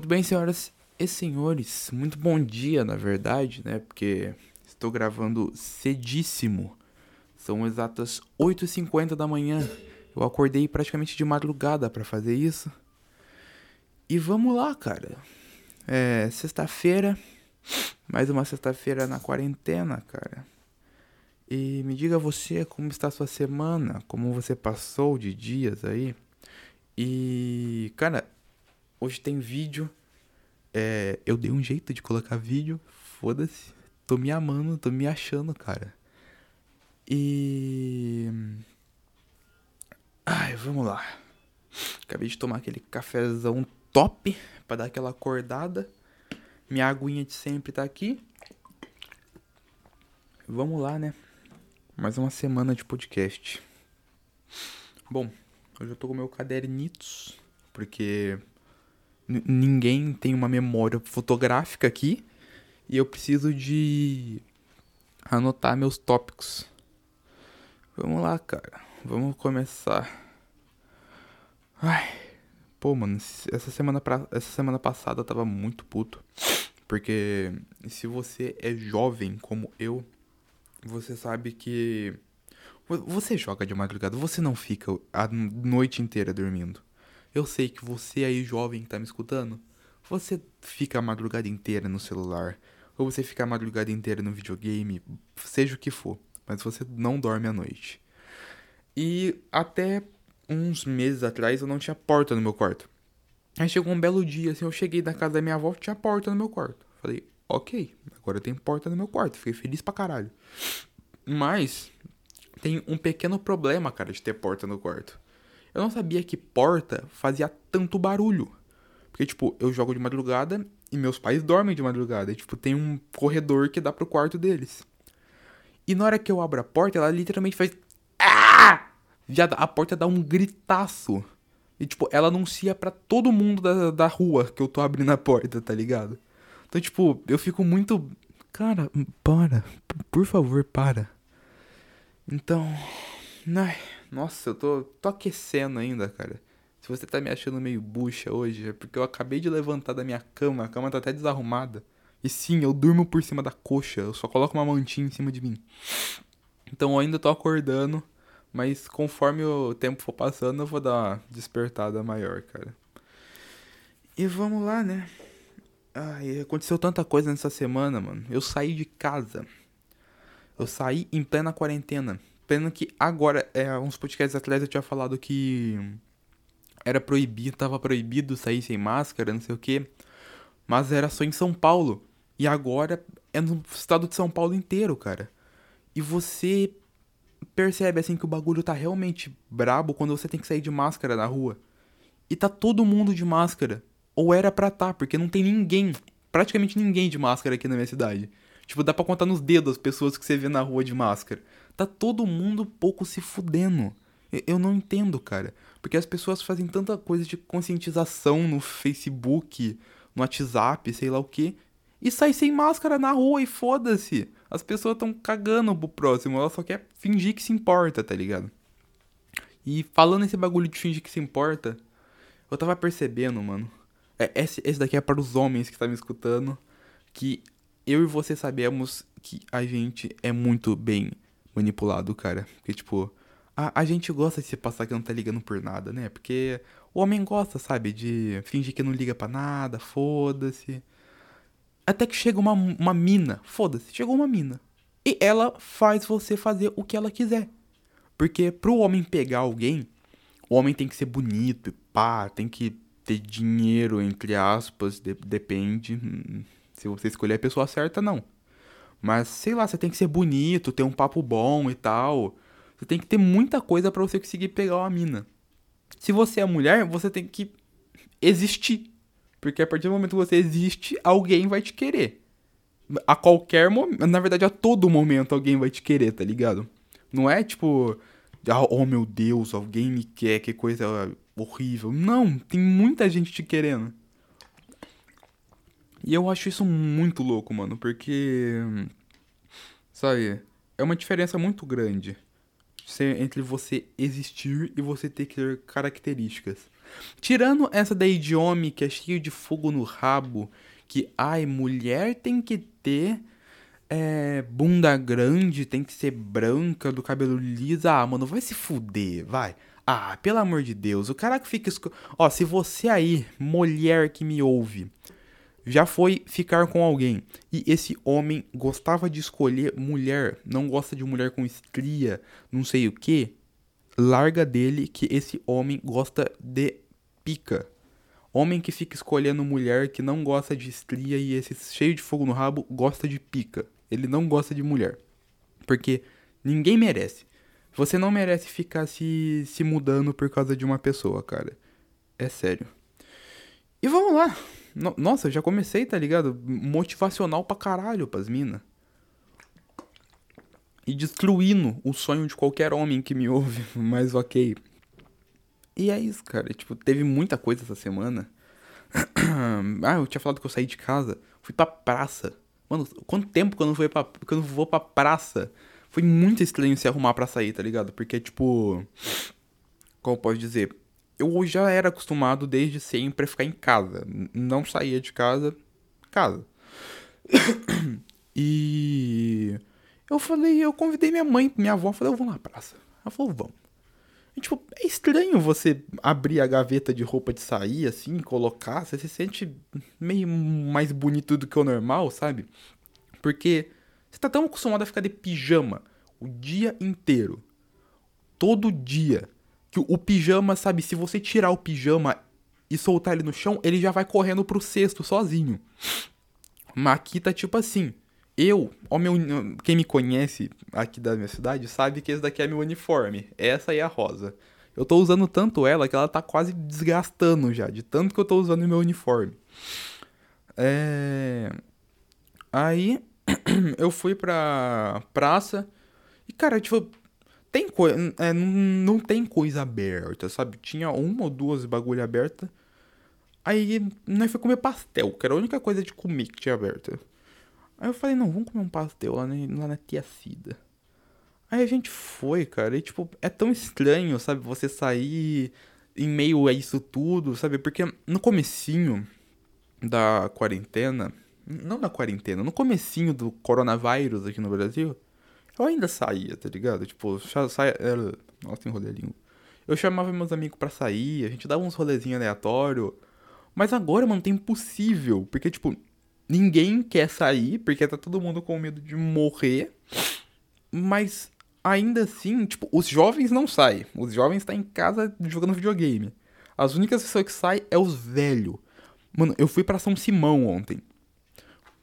Muito bem, senhoras e senhores. Muito bom dia, na verdade, né? Porque estou gravando cedíssimo. São exatas 8h50 da manhã. Eu acordei praticamente de madrugada para fazer isso. E vamos lá, cara. É sexta-feira. Mais uma sexta-feira na quarentena, cara. E me diga você como está a sua semana, como você passou de dias aí. E, cara, hoje tem vídeo. É, eu dei um jeito de colocar vídeo. Foda-se. Tô me amando, tô me achando, cara. E. Ai, vamos lá. Acabei de tomar aquele cafezão top para dar aquela acordada. Minha aguinha de sempre tá aqui. Vamos lá, né? Mais uma semana de podcast. Bom, hoje eu tô com meu cadernitos, porque ninguém tem uma memória fotográfica aqui e eu preciso de anotar meus tópicos. Vamos lá, cara. Vamos começar. Ai. Pô, mano, essa semana, pra, essa semana passada eu tava muito puto. Porque se você é jovem como eu, você sabe que. Você joga de madrugada, você não fica a noite inteira dormindo. Eu sei que você aí, jovem, que tá me escutando, você fica a madrugada inteira no celular. Ou você fica a madrugada inteira no videogame, seja o que for. Mas você não dorme à noite. E até uns meses atrás eu não tinha porta no meu quarto. Aí chegou um belo dia, assim, eu cheguei da casa da minha avó, tinha porta no meu quarto. Falei, ok, agora tem porta no meu quarto. Fiquei feliz pra caralho. Mas tem um pequeno problema, cara, de ter porta no quarto. Eu não sabia que porta fazia tanto barulho. Porque, tipo, eu jogo de madrugada e meus pais dormem de madrugada. E, tipo, tem um corredor que dá pro quarto deles. E na hora que eu abro a porta, ela literalmente faz já a porta dá um gritaço. E, tipo, ela anuncia para todo mundo da, da rua que eu tô abrindo a porta, tá ligado? Então, tipo, eu fico muito. Cara, para. Por favor, para. Então. Ai, nossa, eu tô, tô aquecendo ainda, cara. Se você tá me achando meio bucha hoje, é porque eu acabei de levantar da minha cama, a cama tá até desarrumada. E sim, eu durmo por cima da coxa, eu só coloco uma mantinha em cima de mim. Então eu ainda tô acordando. Mas conforme o tempo for passando, eu vou dar uma despertada maior, cara. E vamos lá, né? Ai, aconteceu tanta coisa nessa semana, mano. Eu saí de casa. Eu saí em plena quarentena. Pena que agora, é, uns podcasts atrás eu tinha falado que era proibido, tava proibido sair sem máscara, não sei o que. Mas era só em São Paulo. E agora é no estado de São Paulo inteiro, cara. E você percebe assim que o bagulho tá realmente brabo quando você tem que sair de máscara na rua. E tá todo mundo de máscara. Ou era pra tá, porque não tem ninguém, praticamente ninguém de máscara aqui na minha cidade. Tipo, dá pra contar nos dedos as pessoas que você vê na rua de máscara. Tá todo mundo pouco se fudendo. Eu não entendo, cara. Porque as pessoas fazem tanta coisa de conscientização no Facebook, no WhatsApp, sei lá o que. E sai sem máscara na rua e foda-se. As pessoas estão cagando pro próximo, ela só quer fingir que se importa, tá ligado? E falando esse bagulho de fingir que se importa, eu tava percebendo, mano. É, esse, esse daqui é para os homens que estão tá me escutando. Que eu e você sabemos que a gente é muito bem manipulado, cara. Porque, tipo, a, a gente gosta de se passar que não tá ligando por nada, né? Porque o homem gosta, sabe? De fingir que não liga para nada, foda-se. Até que chega uma, uma mina. Foda-se, chegou uma mina. E ela faz você fazer o que ela quiser. Porque pro homem pegar alguém, o homem tem que ser bonito, pá, tem que ter dinheiro, entre aspas, de, depende. Hum, se você escolher a pessoa certa, não. Mas, sei lá, você tem que ser bonito, ter um papo bom e tal. Você tem que ter muita coisa para você conseguir pegar uma mina. Se você é mulher, você tem que existir. Porque a partir do momento que você existe, alguém vai te querer. A qualquer momento. Na verdade, a todo momento alguém vai te querer, tá ligado? Não é tipo. Ah, oh meu Deus, alguém me quer, que coisa horrível. Não, tem muita gente te querendo. E eu acho isso muito louco, mano, porque. Sabe? É uma diferença muito grande entre você existir e você ter que ter características. Tirando essa daí de homem que é cheio de fogo no rabo, que, ai, mulher tem que ter é, bunda grande, tem que ser branca, do cabelo liso. Ah, mano, vai se fuder, vai. Ah, pelo amor de Deus, o cara que fica. Ó, se você aí, mulher que me ouve, já foi ficar com alguém e esse homem gostava de escolher mulher, não gosta de mulher com estria, não sei o que, larga dele que esse homem gosta de pica. Homem que fica escolhendo mulher que não gosta de estria e esse cheio de fogo no rabo gosta de pica. Ele não gosta de mulher. Porque ninguém merece. Você não merece ficar se, se mudando por causa de uma pessoa, cara. É sério. E vamos lá. No, nossa, já comecei, tá ligado? Motivacional pra caralho pras minas. E destruindo o sonho de qualquer homem que me ouve. Mas ok. E é isso, cara. Tipo, teve muita coisa essa semana. ah, eu tinha falado que eu saí de casa. Fui pra praça. Mano, quanto tempo que eu não, fui pra, que eu não vou pra praça? Foi muito estranho se arrumar pra sair, tá ligado? Porque, tipo. Como eu posso dizer? Eu já era acostumado desde sempre a ficar em casa. Não saía de casa. Casa. e. Eu falei, eu convidei minha mãe, minha avó, falei, eu vou na praça. Ela falou, vamos. E, tipo, é estranho você abrir a gaveta de roupa de sair, assim, colocar. Você se sente meio mais bonito do que o normal, sabe? Porque você tá tão acostumado a ficar de pijama o dia inteiro. Todo dia. Que o pijama, sabe, se você tirar o pijama e soltar ele no chão, ele já vai correndo pro cesto sozinho. Mas aqui tá tipo assim. Eu, ó meu, quem me conhece aqui da minha cidade sabe que esse daqui é meu uniforme. Essa é a rosa. Eu tô usando tanto ela que ela tá quase desgastando já, de tanto que eu tô usando meu uniforme. É... Aí eu fui pra praça e, cara, tipo, tem coisa. É, não tem coisa aberta, sabe? Tinha uma ou duas bagulho aberta. Aí nós foi comer pastel, que era a única coisa de comer que tinha aberta. Aí eu falei, não, vamos comer um pastel lá, lá na Tia Cida. Aí a gente foi, cara, e tipo, é tão estranho, sabe, você sair em meio a isso tudo, sabe? Porque no comecinho da quarentena, não da quarentena, no comecinho do coronavírus aqui no Brasil, eu ainda saía, tá ligado? Tipo, saia, nossa, tem rodelinho. Eu chamava meus amigos para sair, a gente dava uns rolezinhos aleatórios. Mas agora, mano, tá impossível, porque tipo, Ninguém quer sair, porque tá todo mundo com medo de morrer. Mas ainda assim, tipo, os jovens não saem. Os jovens estão tá em casa jogando videogame. As únicas pessoas que saem é os velhos. Mano, eu fui para São Simão ontem.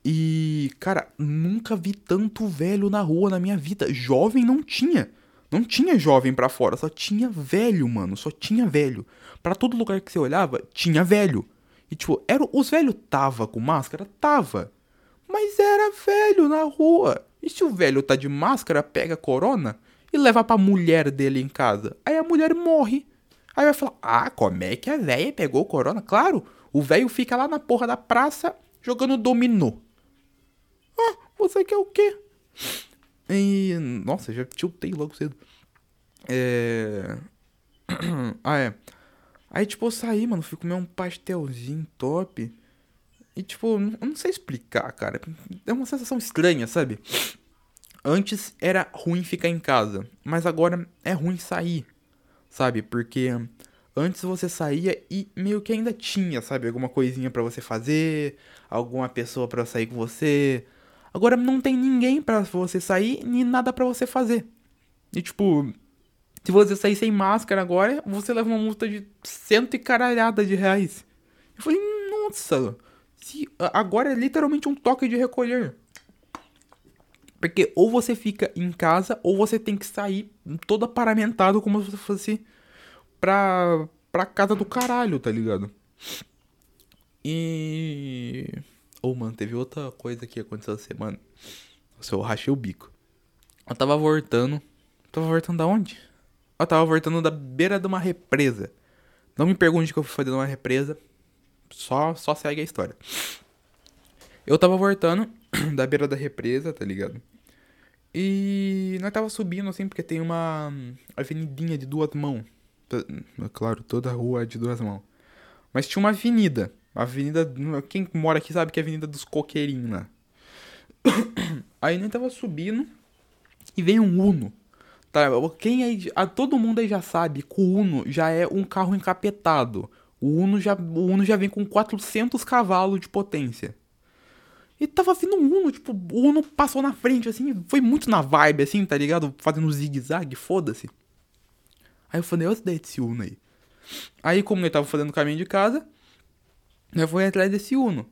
E, cara, nunca vi tanto velho na rua na minha vida. Jovem não tinha. Não tinha jovem pra fora, só tinha velho, mano. Só tinha velho. Para todo lugar que você olhava, tinha velho. E tipo, era, os velhos tava com máscara? Tava. Mas era velho na rua. E se o velho tá de máscara, pega corona e leva pra mulher dele em casa? Aí a mulher morre. Aí vai falar: Ah, como é que a velha pegou corona? Claro, o velho fica lá na porra da praça jogando dominó. Você quer o quê? E. Nossa, já tiltei logo cedo. É. ah, é. Aí, tipo, eu saí, mano, fui comer um pastelzinho top. E, tipo, eu não sei explicar, cara. É uma sensação estranha, sabe? Antes era ruim ficar em casa, mas agora é ruim sair, sabe? Porque antes você saía e meio que ainda tinha, sabe? Alguma coisinha para você fazer, alguma pessoa para sair com você. Agora não tem ninguém para você sair, nem nada para você fazer. E, tipo, se você sair sem máscara agora, você leva uma multa de cento e caralhada de reais. Eu falei, nossa, se, agora é literalmente um toque de recolher. Porque ou você fica em casa, ou você tem que sair todo paramentado como se fosse pra, pra casa do caralho, tá ligado? E. Ô, oh, mano, teve outra coisa que aconteceu essa semana. Nossa, eu rachei o bico. Eu tava voltando. Tava voltando da onde? Eu tava voltando da beira de uma represa. Não me pergunte o que eu fui fazer numa represa. Só, só segue a história. Eu tava voltando da beira da represa, tá ligado? E nós tava subindo assim, porque tem uma avenidinha de duas mãos. É claro, toda rua é de duas mãos. Mas tinha uma avenida. Avenida. Quem mora aqui sabe que é a avenida dos coqueirinhos, né? Aí nem tava subindo e vem um Uno. Tá? Quem aí, a, todo mundo aí já sabe que o Uno já é um carro encapetado. O Uno já, o Uno já vem com 400 cavalos de potência. E tava vindo um Uno, tipo, o Uno passou na frente, assim, foi muito na vibe, assim, tá ligado? Fazendo zigue-zague, foda-se. Aí eu falei, olha desse Uno aí. Aí, como ele tava fazendo o caminho de casa, eu fui atrás desse Uno.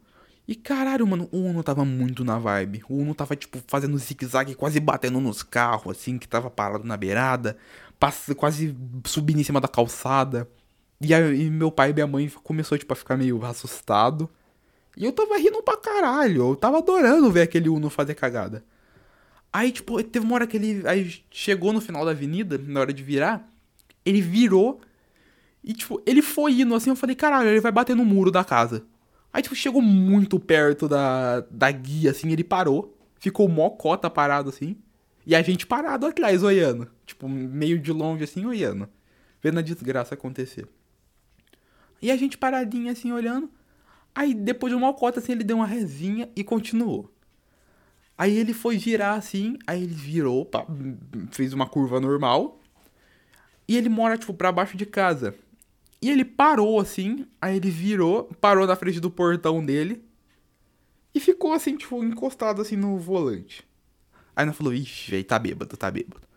E caralho, mano, o Uno tava muito na vibe. O Uno tava, tipo, fazendo zigue-zague, quase batendo nos carros, assim, que tava parado na beirada. Quase subindo em cima da calçada. E aí meu pai e minha mãe começou, tipo, a ficar meio assustado. E eu tava rindo pra caralho. Eu tava adorando ver aquele Uno fazer cagada. Aí, tipo, teve uma hora que ele. Aí chegou no final da avenida, na hora de virar. Ele virou. E, tipo, ele foi indo assim. Eu falei, caralho, ele vai bater no muro da casa. Aí, tipo, chegou muito perto da, da guia, assim, ele parou. Ficou mó cota parado, assim. E a gente parado atrás, olhando. Tipo, meio de longe, assim, olhando. Vendo a desgraça acontecer. E a gente paradinho, assim, olhando. Aí, depois de uma cota, assim, ele deu uma resinha e continuou. Aí ele foi girar, assim. Aí ele virou, pá, fez uma curva normal. E ele mora, tipo, pra baixo de casa. E ele parou assim, aí ele virou, parou na frente do portão dele e ficou assim, tipo, encostado assim no volante. Aí nós falou, ixi, velho, tá bêbado, tá bêbado.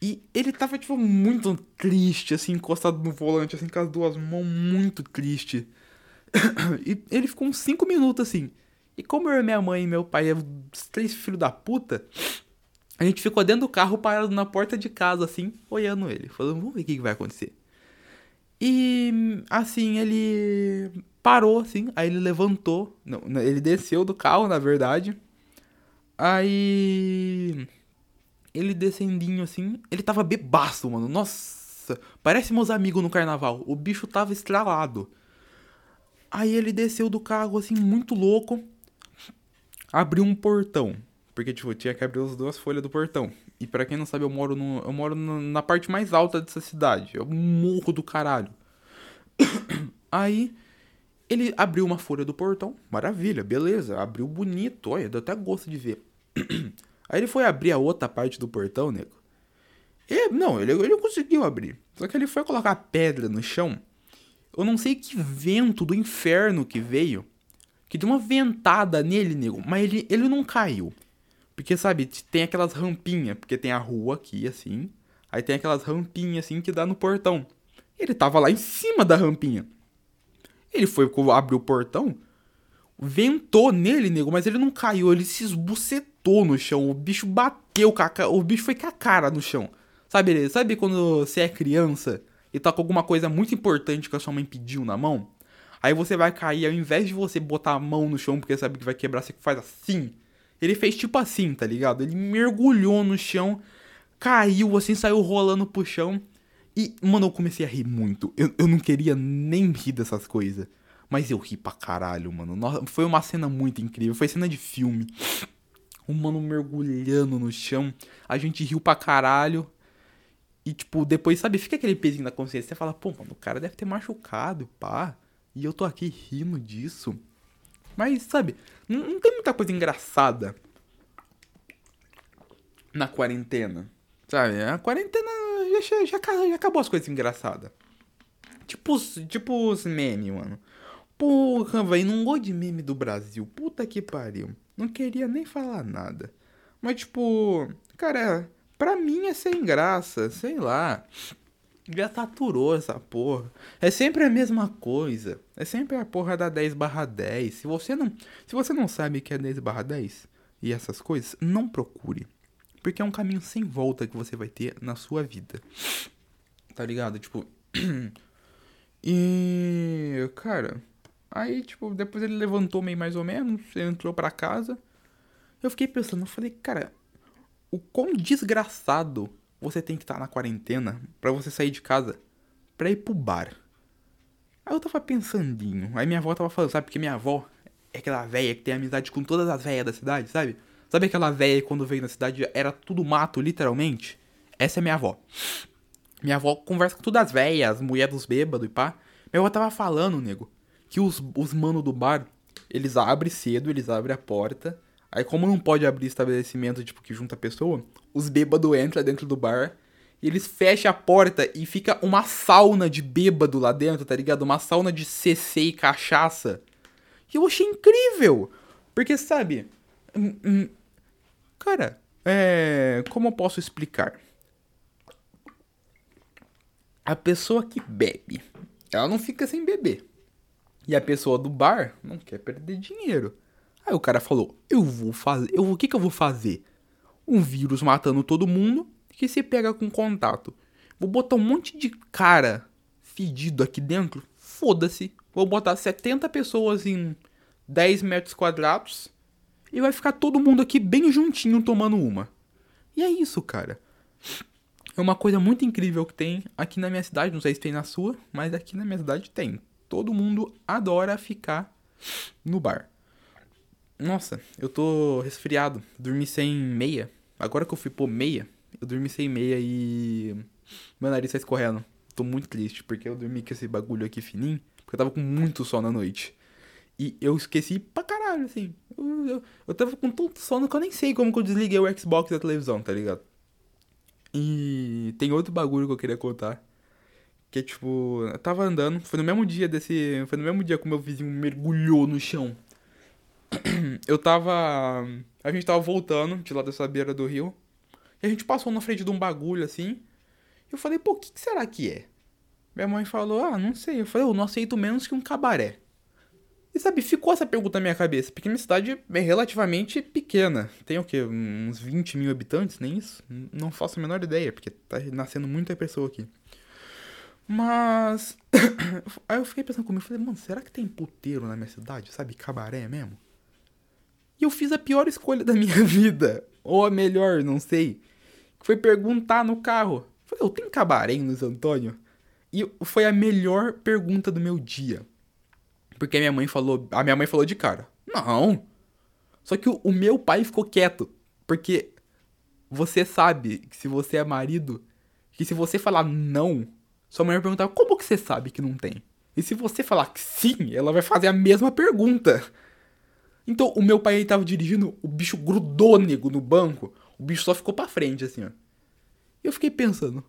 E ele tava, tipo, muito triste, assim, encostado no volante, assim, com as duas mãos, muito triste. e ele ficou uns 5 minutos assim. E como eu, minha mãe e meu pai, os três filhos da puta, a gente ficou dentro do carro parado na porta de casa, assim, olhando ele. Falando, vamos ver o que, que vai acontecer. E assim, ele parou assim, aí ele levantou, não, ele desceu do carro, na verdade. Aí ele descendinho assim, ele tava bebaço, mano. Nossa, parece meus amigos no carnaval. O bicho tava estralado. Aí ele desceu do carro assim, muito louco. Abriu um portão, porque tipo, tinha que abrir as duas folhas do portão. E para quem não sabe, eu moro no, eu moro na parte mais alta dessa cidade. Um morro do caralho. Aí ele abriu uma folha do portão. Maravilha, beleza. Abriu bonito. Olha, deu até gosto de ver. Aí ele foi abrir a outra parte do portão, nego. E, não, ele, ele conseguiu abrir. Só que ele foi colocar pedra no chão. Eu não sei que vento do inferno que veio. Que deu uma ventada nele, nego. Mas ele, ele não caiu. Porque, sabe, tem aquelas rampinhas, porque tem a rua aqui, assim. Aí tem aquelas rampinhas, assim, que dá no portão. Ele tava lá em cima da rampinha. Ele foi, abriu o portão, ventou nele, nego, mas ele não caiu, ele se esbucetou no chão. O bicho bateu, o bicho foi com a cara no chão. Sabe, sabe quando você é criança e tá com alguma coisa muito importante que a sua mãe pediu na mão? Aí você vai cair, ao invés de você botar a mão no chão porque sabe que vai quebrar, você faz assim. Ele fez tipo assim, tá ligado? Ele mergulhou no chão, caiu assim, saiu rolando pro chão. E, mano, eu comecei a rir muito. Eu, eu não queria nem rir dessas coisas. Mas eu ri pra caralho, mano. Nossa, foi uma cena muito incrível. Foi cena de filme. Um mano mergulhando no chão. A gente riu pra caralho. E, tipo, depois, sabe, fica aquele pezinho na consciência. Você fala, pô, mano, o cara deve ter machucado, pá. E eu tô aqui rindo disso. Mas, sabe, não, não tem muita coisa engraçada na quarentena. Sabe? A quarentena já, já, já acabou as coisas engraçadas. Tipo, tipo os memes, mano. Porra, velho, não gosto de meme do Brasil. Puta que pariu. Não queria nem falar nada. Mas, tipo, cara, pra mim é sem graça, sei lá. Já saturou essa porra. É sempre a mesma coisa. É sempre a porra da 10 barra 10. Se você não, se você não sabe que é 10 barra 10 e essas coisas, não procure. Porque é um caminho sem volta que você vai ter na sua vida. Tá ligado? Tipo. e. Cara. Aí, tipo, depois ele levantou meio mais ou menos, entrou pra casa. Eu fiquei pensando, eu falei, cara, o quão desgraçado você tem que estar tá na quarentena para você sair de casa pra ir pro bar. Aí eu tava pensandinho. Aí minha avó tava falando, sabe? Porque minha avó é aquela velha que tem amizade com todas as velhas da cidade, sabe? Sabe aquela velha quando veio na cidade era tudo mato, literalmente? Essa é minha avó. Minha avó conversa com todas as velhas, mulher dos bêbados e pá. Eu tava falando, nego, que os, os mano do bar, eles abrem cedo, eles abrem a porta. Aí como não pode abrir estabelecimento, tipo, que junta pessoa, os bêbados entram dentro do bar e eles fecham a porta e fica uma sauna de bêbado lá dentro, tá ligado? Uma sauna de CC e cachaça. E eu achei incrível. Porque, sabe... Hum, hum, cara, é... Como eu posso explicar? A pessoa que bebe, ela não fica sem beber. E a pessoa do bar não quer perder dinheiro. Aí o cara falou: Eu vou fazer. Eu, o que, que eu vou fazer? Um vírus matando todo mundo que se pega com contato. Vou botar um monte de cara fedido aqui dentro. Foda-se. Vou botar 70 pessoas em 10 metros quadrados. E vai ficar todo mundo aqui bem juntinho tomando uma. E é isso, cara. É uma coisa muito incrível que tem aqui na minha cidade. Não sei se tem na sua, mas aqui na minha cidade tem todo mundo adora ficar no bar. Nossa, eu tô resfriado. Dormi sem meia. Agora que eu fui pôr meia, eu dormi sem meia e. Meu nariz tá escorrendo. Tô muito triste, porque eu dormi com esse bagulho aqui fininho, porque eu tava com muito sono à noite. E eu esqueci pra caralho, assim. Eu, eu, eu tava com tanto sono que eu nem sei como que eu desliguei o Xbox da televisão, tá ligado? E tem outro bagulho que eu queria contar. Que tipo, eu tava andando, foi no mesmo dia desse. Foi no mesmo dia que o meu vizinho mergulhou no chão. Eu tava. A gente tava voltando de lá dessa beira do rio. E a gente passou na frente de um bagulho assim. Eu falei, pô, o que, que, será que é? Minha mãe falou, ah, não sei. Eu falei, eu não aceito menos que um cabaré. E sabe, ficou essa pergunta na minha cabeça, porque minha cidade é relativamente pequena. Tem o quê? Uns 20 mil habitantes, nem isso? Não faço a menor ideia, porque tá nascendo muita pessoa aqui. Mas. Aí eu fiquei pensando comigo, falei, mano, será que tem puteiro na minha cidade? Sabe, cabaré mesmo? E eu fiz a pior escolha da minha vida. Ou a melhor, não sei. Foi perguntar no carro. Falei, eu tenho cabaré em Luiz Antônio? E foi a melhor pergunta do meu dia. Porque a minha mãe falou. A minha mãe falou de cara. Não. Só que o, o meu pai ficou quieto. Porque você sabe que se você é marido, que se você falar não, sua mulher vai perguntar: como que você sabe que não tem? E se você falar que sim, ela vai fazer a mesma pergunta. Então, o meu pai tava dirigindo, o bicho grudou nego no banco, o bicho só ficou pra frente, assim, ó. E eu fiquei pensando,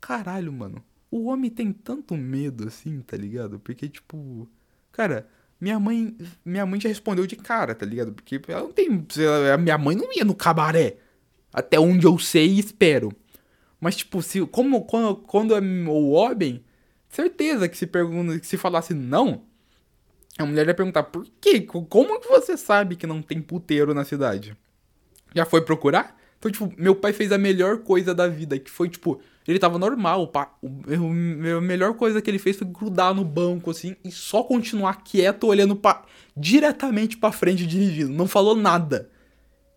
caralho, mano, o homem tem tanto medo assim, tá ligado? Porque, tipo, cara, minha mãe, minha mãe já respondeu de cara, tá ligado? Porque ela não tem, a minha mãe não ia no cabaré. Até onde eu sei e espero. Mas, tipo, se, como, quando, quando é o homem, certeza que se pergunta, que se falasse não, a mulher ia perguntar, por quê? Como que você sabe que não tem puteiro na cidade? Já foi procurar? Então, tipo, meu pai fez a melhor coisa da vida, que foi, tipo, ele tava normal, pá, a melhor coisa que ele fez foi grudar no banco, assim, e só continuar quieto, olhando pra, diretamente pra frente, dirigindo. Não falou nada.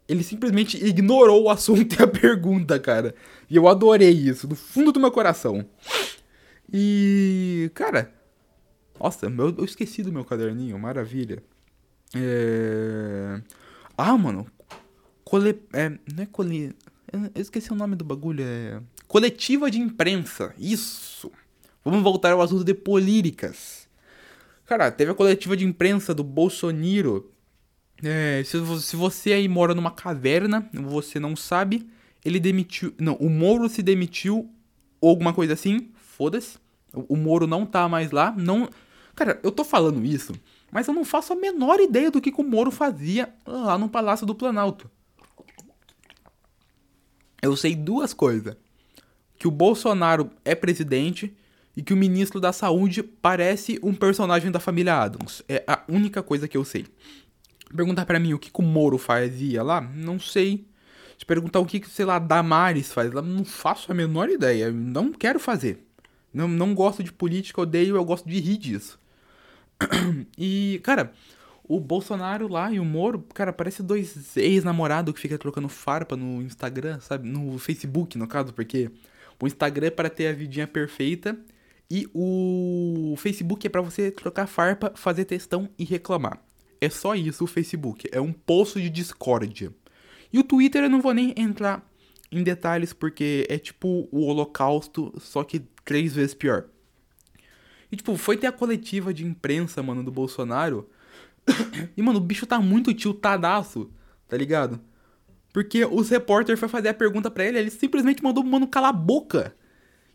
Ele simplesmente ignorou o assunto e a pergunta, cara. E eu adorei isso, do fundo do meu coração. E. Cara. Nossa, eu, eu esqueci do meu caderninho, maravilha. É. Ah, mano. Cole... É, não é cole... Eu esqueci o nome do bagulho. É. Coletiva de imprensa. Isso. Vamos voltar ao assunto de políticas. Cara, teve a coletiva de imprensa do Bolsonaro é, se, se você aí mora numa caverna, você não sabe, ele demitiu. Não, o Moro se demitiu ou alguma coisa assim, foda-se. O, o Moro não tá mais lá. Não. Cara, eu tô falando isso, mas eu não faço a menor ideia do que, que o Moro fazia lá no Palácio do Planalto. Eu sei duas coisas. Que o Bolsonaro é presidente e que o ministro da Saúde parece um personagem da família Adams. É a única coisa que eu sei. Perguntar para mim o que, que o Moro fazia lá, não sei. Se perguntar o que, que, sei lá, Damares faz lá, não faço a menor ideia. Não quero fazer. Não, não gosto de política, odeio, eu gosto de rir disso. E, cara, o Bolsonaro lá e o Moro, cara, parece dois ex-namorados que fica trocando farpa no Instagram, sabe? No Facebook, no caso, porque o Instagram é para ter a vidinha perfeita e o Facebook é para você trocar farpa, fazer textão e reclamar. É só isso o Facebook. É um poço de discórdia. E o Twitter eu não vou nem entrar em detalhes porque é tipo o Holocausto, só que três vezes pior. E, tipo, foi ter a coletiva de imprensa, mano, do Bolsonaro. e, mano, o bicho tá muito tiltadaço, tá ligado? Porque os repórteres foi fazer a pergunta pra ele, ele simplesmente mandou o mano calar a boca.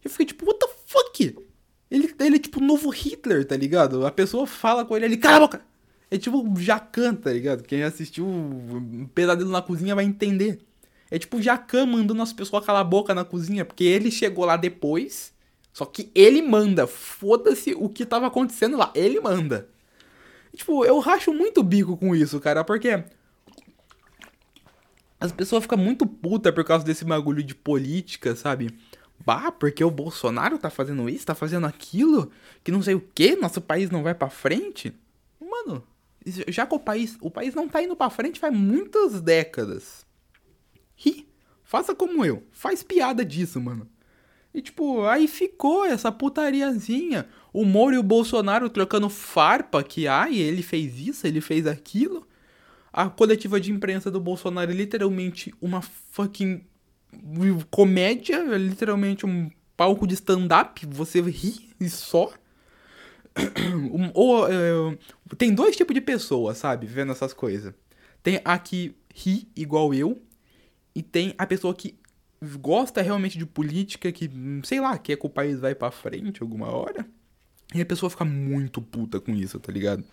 Eu fiquei tipo, what the fuck? Ele, ele é tipo o novo Hitler, tá ligado? A pessoa fala com ele, ele cala a boca. É tipo Jacan, tá ligado? Quem assistiu Pesadelo na Cozinha vai entender. É tipo Jacan mandando as pessoas calar a boca na cozinha, porque ele chegou lá depois, só que ele manda. Foda-se o que tava acontecendo lá, ele manda. Tipo, eu racho muito bico com isso, cara, porque as pessoas ficam muito puta por causa desse bagulho de política, sabe? Bah, porque o Bolsonaro tá fazendo isso, tá fazendo aquilo, que não sei o que, nosso país não vai para frente. Mano, já que o país, o país não tá indo para frente faz muitas décadas. Ri, faça como eu, faz piada disso, mano. E tipo, aí ficou essa putariazinha. O Moro e o Bolsonaro trocando farpa que, ai, ele fez isso, ele fez aquilo. A coletiva de imprensa do Bolsonaro é literalmente uma fucking comédia, é literalmente um palco de stand-up, você ri e só. Ou, é, tem dois tipos de pessoas, sabe, vendo essas coisas. Tem a que ri igual eu, e tem a pessoa que gosta realmente de política, que, sei lá, quer que o país vai pra frente alguma hora. E a pessoa fica muito puta com isso, tá ligado?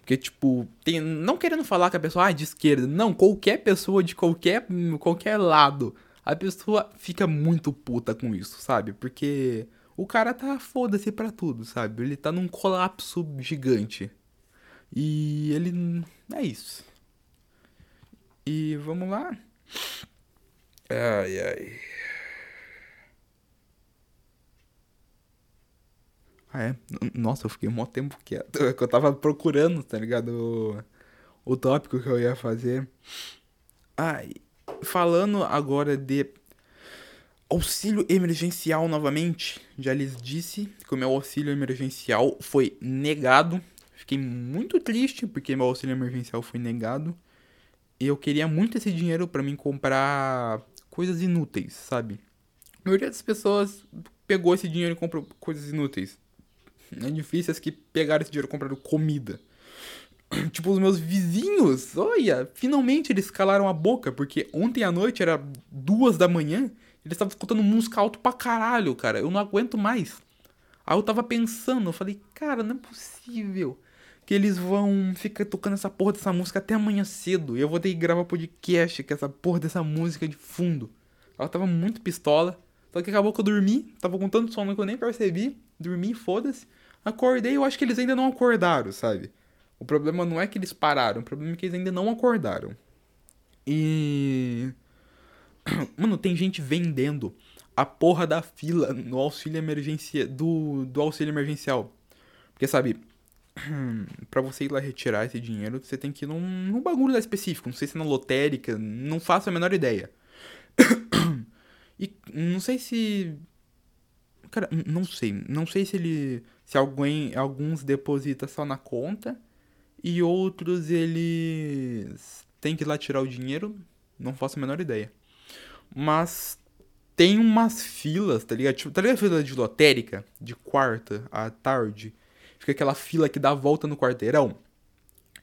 Porque, tipo, tem, não querendo falar que a pessoa ah, de esquerda. Não, qualquer pessoa de qualquer, qualquer lado. A pessoa fica muito puta com isso, sabe? Porque o cara tá foda-se pra tudo, sabe? Ele tá num colapso gigante. E ele. É isso. E vamos lá. Ai, ai. Ah, é? Nossa, eu fiquei um tempo quieto. É que eu tava procurando, tá ligado? O, o tópico que eu ia fazer. Ai, falando agora de auxílio emergencial novamente. Já lhes disse que o meu auxílio emergencial foi negado. Fiquei muito triste porque meu auxílio emergencial foi negado. E eu queria muito esse dinheiro para mim comprar coisas inúteis, sabe? A maioria das pessoas pegou esse dinheiro e comprou coisas inúteis. É difícil as que pegaram esse dinheiro e compraram comida. Tipo, os meus vizinhos, olha, finalmente eles calaram a boca, porque ontem à noite era duas da manhã, eles estavam escutando música alto pra caralho, cara. Eu não aguento mais. Aí eu tava pensando, eu falei, cara, não é possível que eles vão ficar tocando essa porra dessa música até amanhã cedo. E eu vou ter que gravar podcast com essa porra dessa música de fundo. Ela tava muito pistola. Só que acabou que eu dormi, tava com tanto sono que eu nem percebi. Dormi, foda-se. Acordei, eu acho que eles ainda não acordaram, sabe? O problema não é que eles pararam, o problema é que eles ainda não acordaram. E. Mano, tem gente vendendo a porra da fila no auxílio emergencial. Do, do auxílio emergencial. Porque, sabe, para você ir lá retirar esse dinheiro, você tem que ir num, num bagulho lá específico. Não sei se é na lotérica, não faço a menor ideia. e não sei se. Cara, não sei. Não sei se ele. Se alguém, alguns deposita só na conta e outros eles têm que ir lá tirar o dinheiro. Não faço a menor ideia. Mas tem umas filas, tá ligado? Tipo, tá ligado a fila de lotérica? De quarta à tarde? Fica aquela fila que dá a volta no quarteirão.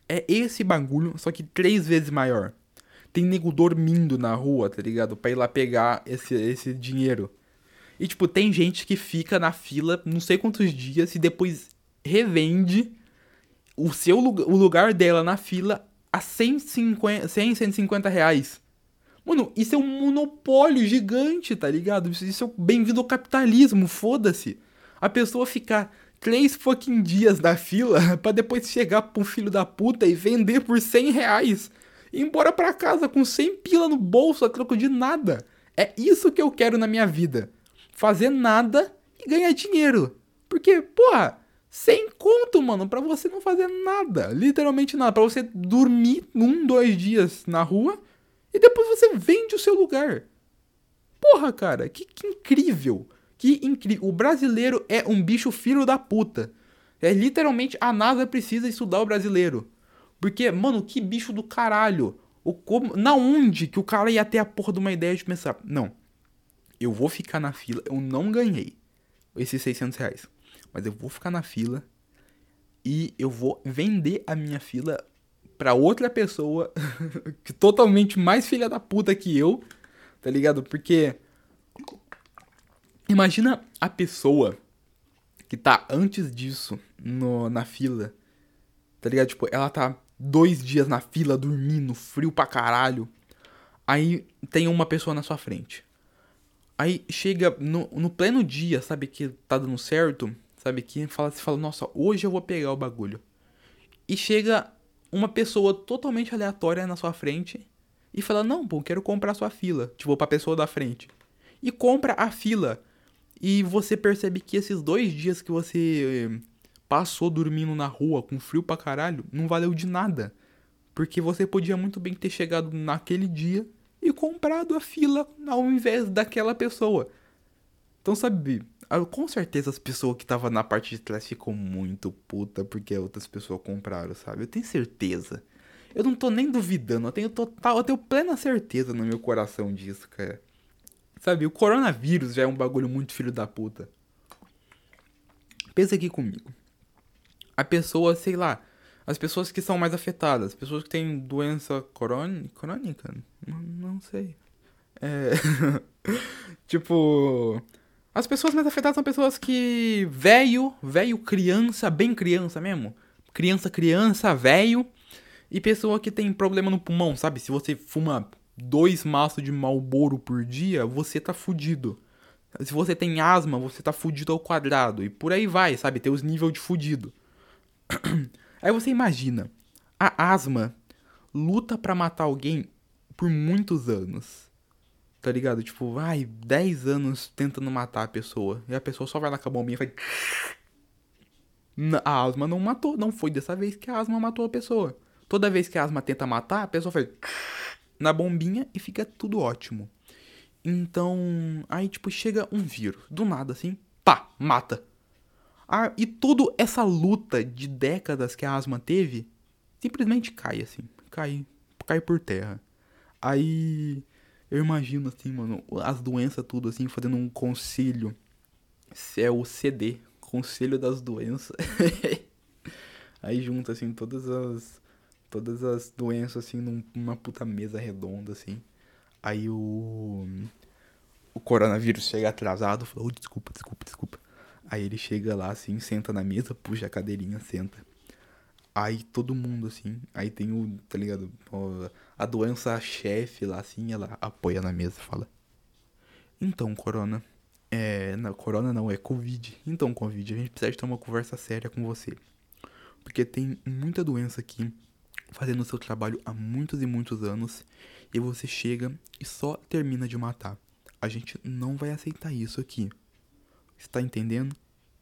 É esse bagulho, só que três vezes maior. Tem nego dormindo na rua, tá ligado? Pra ir lá pegar esse, esse dinheiro. E, tipo, tem gente que fica na fila não sei quantos dias e depois revende o seu o lugar dela na fila a 150, 100, 150 reais. Mano, isso é um monopólio gigante, tá ligado? Isso é bem-vindo ao capitalismo, foda-se. A pessoa ficar três fucking dias na fila para depois chegar pro filho da puta e vender por 100 reais. E ir embora pra casa com 100 pila no bolso a troco de nada. É isso que eu quero na minha vida fazer nada e ganhar dinheiro. Porque, porra, sem conto, mano, pra você não fazer nada. Literalmente nada. Pra você dormir um, dois dias na rua e depois você vende o seu lugar. Porra, cara, que, que incrível. Que incrível. O brasileiro é um bicho filho da puta. É literalmente a NASA precisa estudar o brasileiro. Porque, mano, que bicho do caralho. O como, na onde que o cara ia ter a porra de uma ideia de pensar? Não, eu vou ficar na fila, eu não ganhei esses 600 reais. mas eu vou ficar na fila e eu vou vender a minha fila pra outra pessoa que totalmente mais filha da puta que eu, tá ligado? Porque imagina a pessoa que tá antes disso no, na fila, tá ligado? Tipo, ela tá dois dias na fila dormindo, frio pra caralho. Aí tem uma pessoa na sua frente. Aí chega no, no pleno dia, sabe, que tá dando certo, sabe, que fala, você fala, nossa, hoje eu vou pegar o bagulho. E chega uma pessoa totalmente aleatória na sua frente e fala, não, pô, quero comprar sua fila. Tipo, pra pessoa da frente. E compra a fila. E você percebe que esses dois dias que você passou dormindo na rua com frio pra caralho, não valeu de nada. Porque você podia muito bem ter chegado naquele dia e comprado a fila ao invés daquela pessoa. Então, sabe, com certeza as pessoas que estavam na parte de trás ficou muito puta porque outras pessoas compraram, sabe? Eu tenho certeza. Eu não tô nem duvidando, eu tenho total, eu tenho plena certeza no meu coração disso, cara. Sabe, o coronavírus já é um bagulho muito filho da puta. Pensa aqui comigo. A pessoa, sei lá, as pessoas que são mais afetadas, as pessoas que têm doença crônica, não, não sei. É. tipo. As pessoas mais afetadas são pessoas que. Velho, velho, criança, bem criança mesmo. Criança, criança, velho. E pessoa que tem problema no pulmão, sabe? Se você fuma dois maços de malboro por dia, você tá fudido. Se você tem asma, você tá fudido ao quadrado. E por aí vai, sabe? Tem os níveis de fudido. Aí você imagina, a asma luta para matar alguém por muitos anos. Tá ligado? Tipo, vai, 10 anos tentando matar a pessoa. E a pessoa só vai lá com a bombinha e faz. A asma não matou. Não foi dessa vez que a asma matou a pessoa. Toda vez que a asma tenta matar, a pessoa faz. Na bombinha e fica tudo ótimo. Então. Aí, tipo, chega um vírus. Do nada, assim. Pá, mata. Ah, e toda essa luta de décadas que a asma teve simplesmente cai, assim. Cai. Cai por terra. Aí eu imagino, assim, mano, as doenças tudo, assim, fazendo um conselho. Se é o CD, Conselho das Doenças. Aí junta, assim, todas as. Todas as doenças, assim, numa puta mesa redonda, assim. Aí o. O coronavírus chega atrasado, fala, oh, desculpa, desculpa, desculpa. Aí ele chega lá, assim, senta na mesa, puxa a cadeirinha, senta. Aí todo mundo, assim, aí tem o, tá ligado? A doença chefe lá, assim, ela apoia na mesa fala: Então, Corona, é. Não, Corona não, é Covid. Então, Covid, a gente precisa de ter uma conversa séria com você. Porque tem muita doença aqui fazendo seu trabalho há muitos e muitos anos e você chega e só termina de matar. A gente não vai aceitar isso aqui. Você tá entendendo?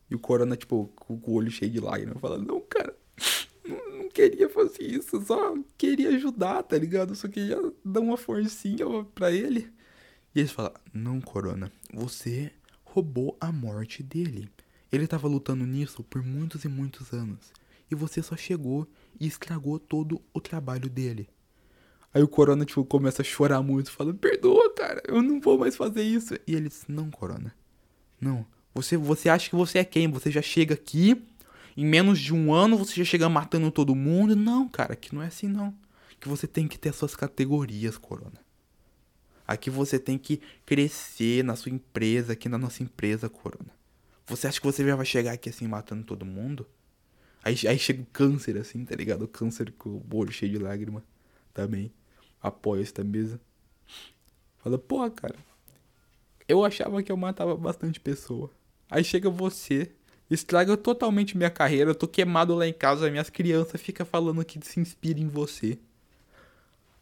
E o Corona, tipo, com o olho cheio de lágrimas, fala: Não, cara, não queria fazer isso, só queria ajudar, tá ligado? Só queria dar uma forcinha pra ele. E eles falam: Não, Corona, você roubou a morte dele. Ele tava lutando nisso por muitos e muitos anos. E você só chegou e estragou todo o trabalho dele. Aí o Corona, tipo, começa a chorar muito, falando: Perdoa, cara, eu não vou mais fazer isso. E eles: Não, Corona, não. Você, você acha que você é quem? Você já chega aqui em menos de um ano você já chega matando todo mundo. Não, cara, que não é assim não. Que você tem que ter suas categorias, Corona. Aqui você tem que crescer na sua empresa, aqui na nossa empresa, Corona. Você acha que você já vai chegar aqui assim matando todo mundo? Aí, aí chega o câncer, assim, tá ligado? O câncer com o olho cheio de lágrima também. Apoia esta mesa. Fala, pô, cara. Eu achava que eu matava bastante pessoa. Aí chega você, estraga totalmente minha carreira. Eu tô queimado lá em casa, minhas crianças ficam falando que se inspira em você.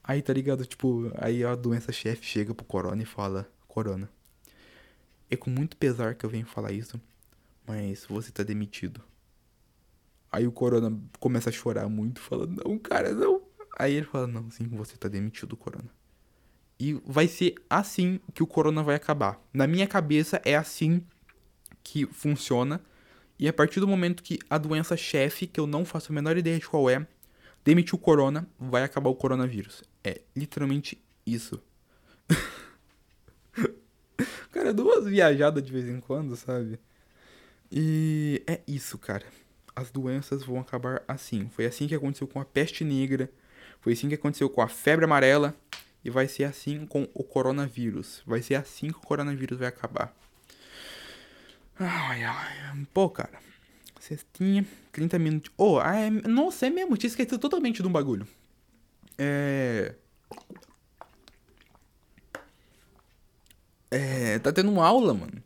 Aí, tá ligado? Tipo, aí a doença chefe chega pro Corona e fala: Corona, é com muito pesar que eu venho falar isso, mas você tá demitido. Aí o Corona começa a chorar muito, fala: Não, cara, não. Aí ele fala: Não, sim, você tá demitido, Corona. E vai ser assim que o Corona vai acabar. Na minha cabeça é assim que funciona. E a partir do momento que a doença chefe, que eu não faço a menor ideia de qual é, demitiu o corona, vai acabar o coronavírus. É literalmente isso. Cara, duas viajadas de vez em quando, sabe? E é isso, cara. As doenças vão acabar assim. Foi assim que aconteceu com a peste negra. Foi assim que aconteceu com a febre amarela. E vai ser assim com o coronavírus. Vai ser assim que o coronavírus vai acabar. Ai, ai. Pô, cara. Cestinha, 30 minutos. Oh, é, nossa, é mesmo. Tinha esquecido totalmente de um bagulho. É. É. Tá tendo uma aula, mano.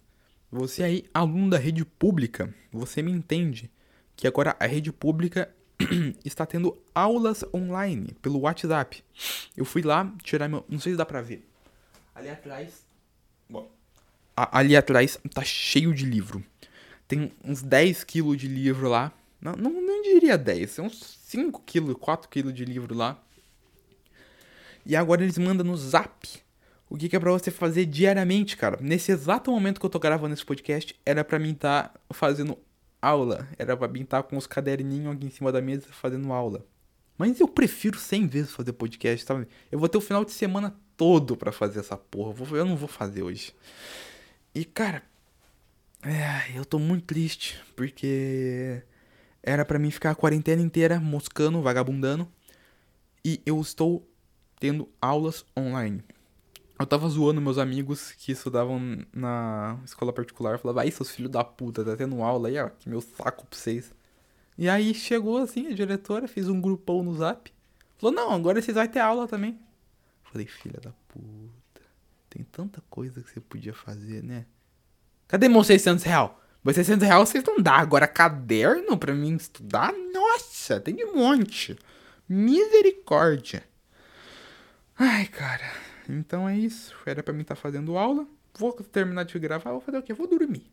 Você aí, aluno da rede pública, você me entende que agora a rede pública está tendo aulas online pelo WhatsApp. Eu fui lá tirar meu. Não sei se dá pra ver. Ali atrás. Bom. Ali atrás tá cheio de livro. Tem uns 10 quilos de livro lá. Não, não, diria 10, são uns 5 quilos, 4 quilos de livro lá. E agora eles mandam no zap o que, que é pra você fazer diariamente, cara. Nesse exato momento que eu tô gravando esse podcast, era pra mim estar tá fazendo aula. Era pra mim estar com os caderninhos aqui em cima da mesa fazendo aula. Mas eu prefiro 100 vezes fazer podcast, sabe? Eu vou ter o final de semana todo para fazer essa porra. Eu não vou fazer hoje. E, cara, é, eu tô muito triste, porque era para mim ficar a quarentena inteira moscando, vagabundando. E eu estou tendo aulas online. Eu tava zoando meus amigos que estudavam na escola particular. Falava, aí seus filhos da puta, tá tendo aula aí, ó, que meu saco pra vocês. E aí chegou assim, a diretora fez um grupão no zap. Falou, não, agora vocês vão ter aula também. Falei, filha da puta, tem tanta coisa que você podia fazer, né? Cadê meus 600 real? Meus 600 real vocês não dá. Agora caderno pra mim estudar? Nossa, tem de monte. Misericórdia. Ai, cara. Então é isso. Era para mim estar tá fazendo aula. Vou terminar de gravar, vou fazer o quê? Vou dormir.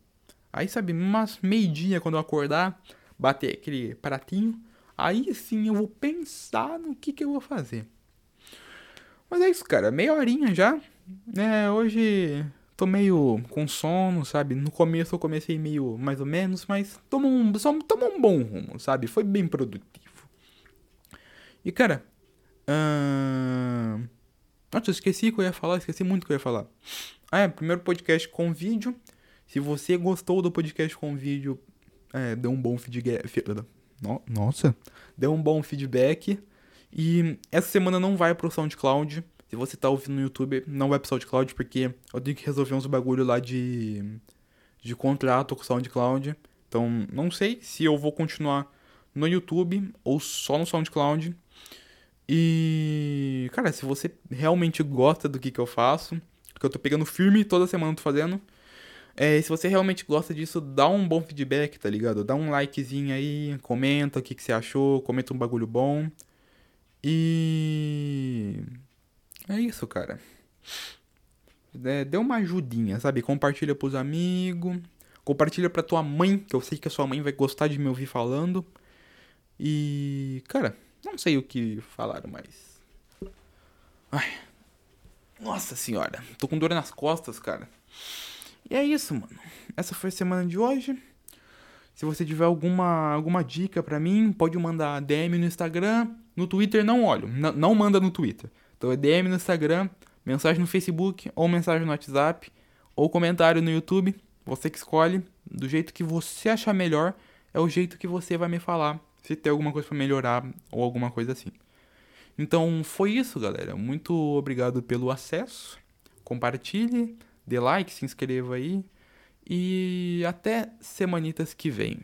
Aí, sabe, umas meio-dia quando eu acordar, bater aquele pratinho. Aí sim eu vou pensar no que, que eu vou fazer. Mas é isso, cara. Meia horinha já. É, hoje tô meio com sono, sabe? No começo eu comecei meio mais ou menos, mas tomou um, só, tomou um bom rumo, sabe? Foi bem produtivo. E, cara. Hum... Nossa, eu esqueci que eu ia falar, esqueci muito que eu ia falar. Ah, é, primeiro podcast com vídeo. Se você gostou do podcast com vídeo, é, dê um bom feedback. Nossa! Dê um bom feedback. E essa semana não vai pro SoundCloud. Se você tá ouvindo no YouTube, não vai pro SoundCloud, porque eu tenho que resolver uns bagulho lá de, de contrato com o SoundCloud. Então, não sei se eu vou continuar no YouTube ou só no SoundCloud. E, cara, se você realmente gosta do que, que eu faço, que eu tô pegando firme toda semana tô fazendo, é, se você realmente gosta disso, dá um bom feedback, tá ligado? Dá um likezinho aí, comenta o que, que você achou, comenta um bagulho bom. E. É isso, cara. É, dê uma ajudinha, sabe? Compartilha pros amigos. Compartilha pra tua mãe, que eu sei que a sua mãe vai gostar de me ouvir falando. E. Cara. Não sei o que falaram, mas. Ai. Nossa senhora. Tô com dor nas costas, cara. E é isso, mano. Essa foi a semana de hoje. Se você tiver alguma, alguma dica para mim, pode mandar DM no Instagram. No Twitter não olho. N não manda no Twitter. Então é DM no Instagram, mensagem no Facebook, ou mensagem no WhatsApp, ou comentário no YouTube. Você que escolhe. Do jeito que você achar melhor, é o jeito que você vai me falar se tem alguma coisa para melhorar ou alguma coisa assim. Então foi isso, galera. Muito obrigado pelo acesso. Compartilhe, dê like, se inscreva aí. E até semanitas que vem.